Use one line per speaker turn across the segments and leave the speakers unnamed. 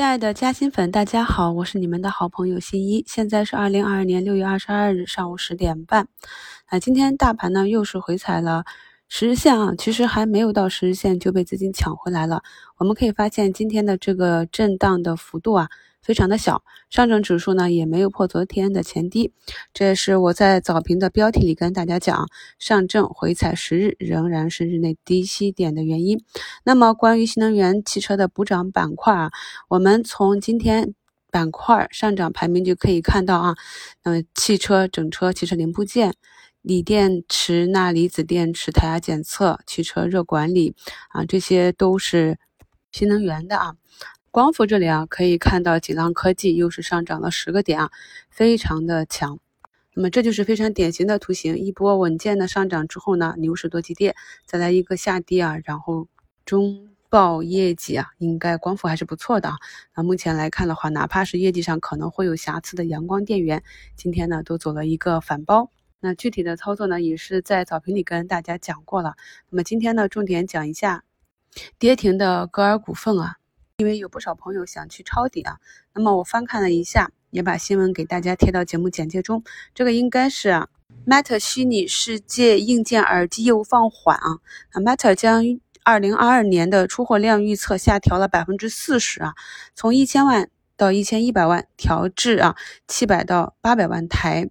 亲爱的嘉兴粉，大家好，我是你们的好朋友新一。现在是二零二二年六月二十二日上午十点半。那，今天大盘呢又是回踩了十日线啊，其实还没有到十日线就被资金抢回来了。我们可以发现今天的这个震荡的幅度啊。非常的小，上证指数呢也没有破昨天的前低，这也是我在早评的标题里跟大家讲，上证回踩十日仍然是日内低吸点的原因。那么关于新能源汽车的补涨板块啊，我们从今天板块上涨排名就可以看到啊，那汽车整车、汽车零部件、锂电池、钠离子电池、胎压检测、汽车热管理啊，这些都是新能源的啊。光伏这里啊，可以看到锦浪科技又是上涨了十个点啊，非常的强。那么这就是非常典型的图形，一波稳健的上涨之后呢，牛市多急跌，再来一个下跌啊，然后中报业绩啊，应该光伏还是不错的啊。那目前来看的话，哪怕是业绩上可能会有瑕疵的阳光电源，今天呢都走了一个反包。那具体的操作呢，也是在早评里跟大家讲过了。那么今天呢，重点讲一下跌停的歌尔股份啊。因为有不少朋友想去抄底啊，那么我翻看了一下，也把新闻给大家贴到节目简介中。这个应该是 Meta 虚拟世界硬件耳机业务放缓啊，啊 Meta 将二零二二年的出货量预测下调了百分之四十啊，从一千万到一千一百万调至啊七百到八百万台。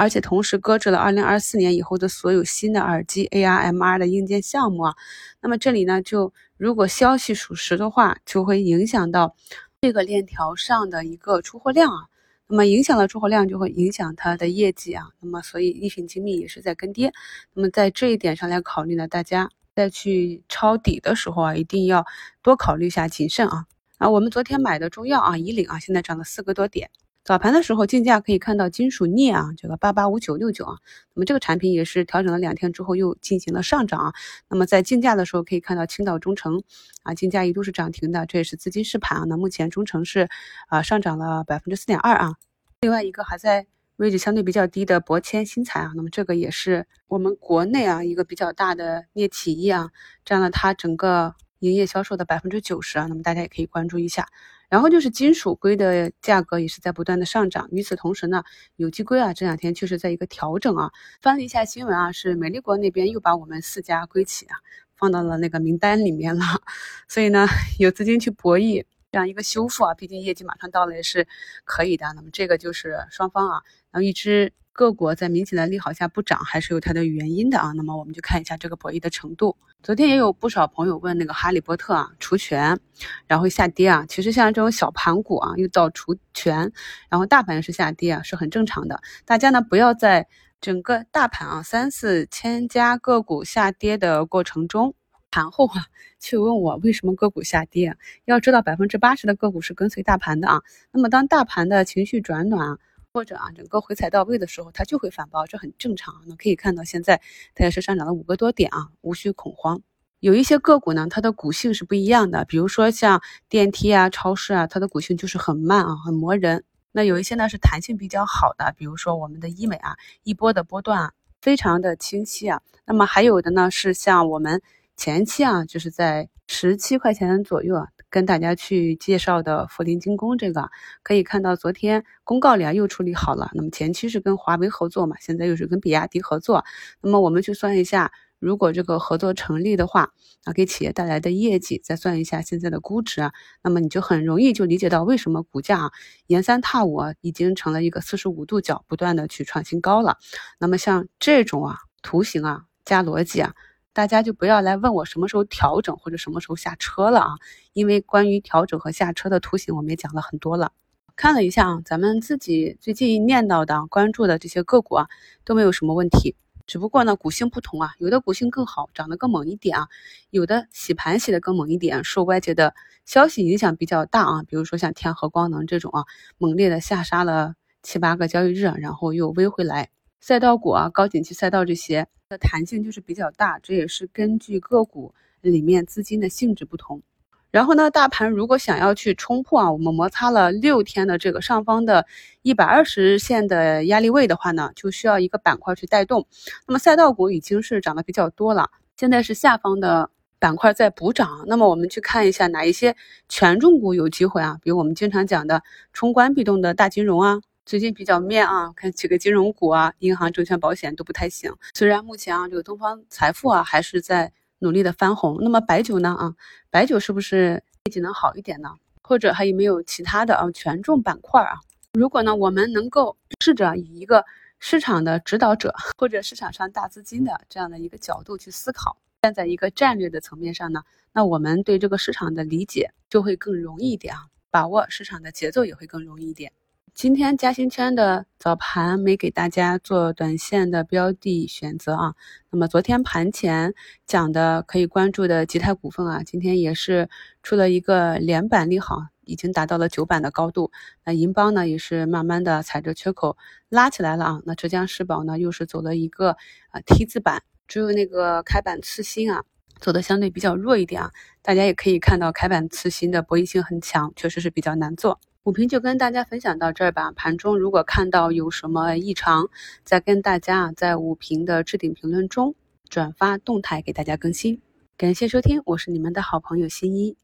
而且同时搁置了二零二四年以后的所有新的耳机 AR、MR 的硬件项目啊。那么这里呢，就如果消息属实的话，就会影响到这个链条上的一个出货量啊。那么影响了出货量，就会影响它的业绩啊。那么所以一品精密也是在跟跌。那么在这一点上来考虑呢，大家在去抄底的时候啊，一定要多考虑一下谨慎啊。啊，我们昨天买的中药啊，以岭啊，现在涨了四个多点。早盘的时候竞价可以看到金属镍啊，这个八八五九六九啊，那么这个产品也是调整了两天之后又进行了上涨啊。那么在竞价的时候可以看到青岛中诚啊，竞价一度是涨停的，这也是资金试盘啊。那目前中诚是啊上涨了百分之四点二啊。另外一个还在位置相对比较低的博谦新材啊，那么这个也是我们国内啊一个比较大的镍企业啊，占了它整个营业销售的百分之九十啊。那么大家也可以关注一下。然后就是金属硅的价格也是在不断的上涨。与此同时呢，有机硅啊这两天确实在一个调整啊。翻了一下新闻啊，是美丽国那边又把我们四家硅企啊放到了那个名单里面了。所以呢，有资金去博弈这样一个修复啊，毕竟业绩马上到了也是可以的。那么这个就是双方啊，然后一只。各国在明显的利好下不涨，还是有它的原因的啊。那么我们就看一下这个博弈的程度。昨天也有不少朋友问那个哈利波特啊，除权然后下跌啊。其实像这种小盘股啊，又到除权，然后大盘是下跌啊，是很正常的。大家呢不要在整个大盘啊三四千家个股下跌的过程中，盘后啊去问我为什么个股下跌。要知道百分之八十的个股是跟随大盘的啊。那么当大盘的情绪转暖。或者啊，整个回踩到位的时候，它就会反包，这很正常。那可以看到，现在它也是上涨了五个多点啊，无需恐慌。有一些个股呢，它的股性是不一样的，比如说像电梯啊、超市啊，它的股性就是很慢啊，很磨人。那有一些呢是弹性比较好的，比如说我们的医美啊，一波的波段啊，非常的清晰啊。那么还有的呢是像我们前期啊，就是在十七块钱左右啊。跟大家去介绍的涪陵精工，这个可以看到昨天公告里啊又处理好了。那么前期是跟华为合作嘛，现在又是跟比亚迪合作。那么我们去算一下，如果这个合作成立的话，啊给企业带来的业绩，再算一下现在的估值啊，那么你就很容易就理解到为什么股价啊沿三踏五啊已经成了一个四十五度角，不断的去创新高了。那么像这种啊图形啊加逻辑啊。大家就不要来问我什么时候调整或者什么时候下车了啊，因为关于调整和下车的图形我们也讲了很多了。看了一下啊，咱们自己最近念叨的、关注的这些个股啊，都没有什么问题。只不过呢，股性不同啊，有的股性更好，涨得更猛一点啊，有的洗盘洗得更猛一点，受外界的消息影响比较大啊。比如说像天合光能这种啊，猛烈的下杀了七八个交易日，然后又微回来。赛道股啊，高景气赛道这些。的弹性就是比较大，这也是根据个股里面资金的性质不同。然后呢，大盘如果想要去冲破啊，我们摩擦了六天的这个上方的一百二十日线的压力位的话呢，就需要一个板块去带动。那么赛道股已经是涨得比较多了，现在是下方的板块在补涨，那么我们去看一下哪一些权重股有机会啊？比如我们经常讲的冲关必动的大金融啊，最近比较面啊，看几个金融股啊，银行、证券、保险都不太行。虽然目前啊，这个东方财富啊还是在努力的翻红，那么白酒呢啊，白酒是不是业绩能好一点呢？或者还有没有其他的啊权重板块啊？如果呢，我们能够试着以一个市场的指导者或者市场上大资金的这样的一个角度去思考。站在一个战略的层面上呢，那我们对这个市场的理解就会更容易一点啊，把握市场的节奏也会更容易一点。今天嘉兴圈的早盘没给大家做短线的标的选择啊，那么昨天盘前讲的可以关注的吉泰股份啊，今天也是出了一个连板利好，已经达到了九板的高度。那银邦呢也是慢慢的踩着缺口拉起来了啊，那浙江世宝呢又是走了一个啊 T 字板。只有那个开板次新啊，走的相对比较弱一点啊。大家也可以看到，开板次新的博弈性很强，确实是比较难做。五评就跟大家分享到这儿吧。盘中如果看到有什么异常，再跟大家啊在五评的置顶评论中转发动态给大家更新。感谢收听，我是你们的好朋友新一。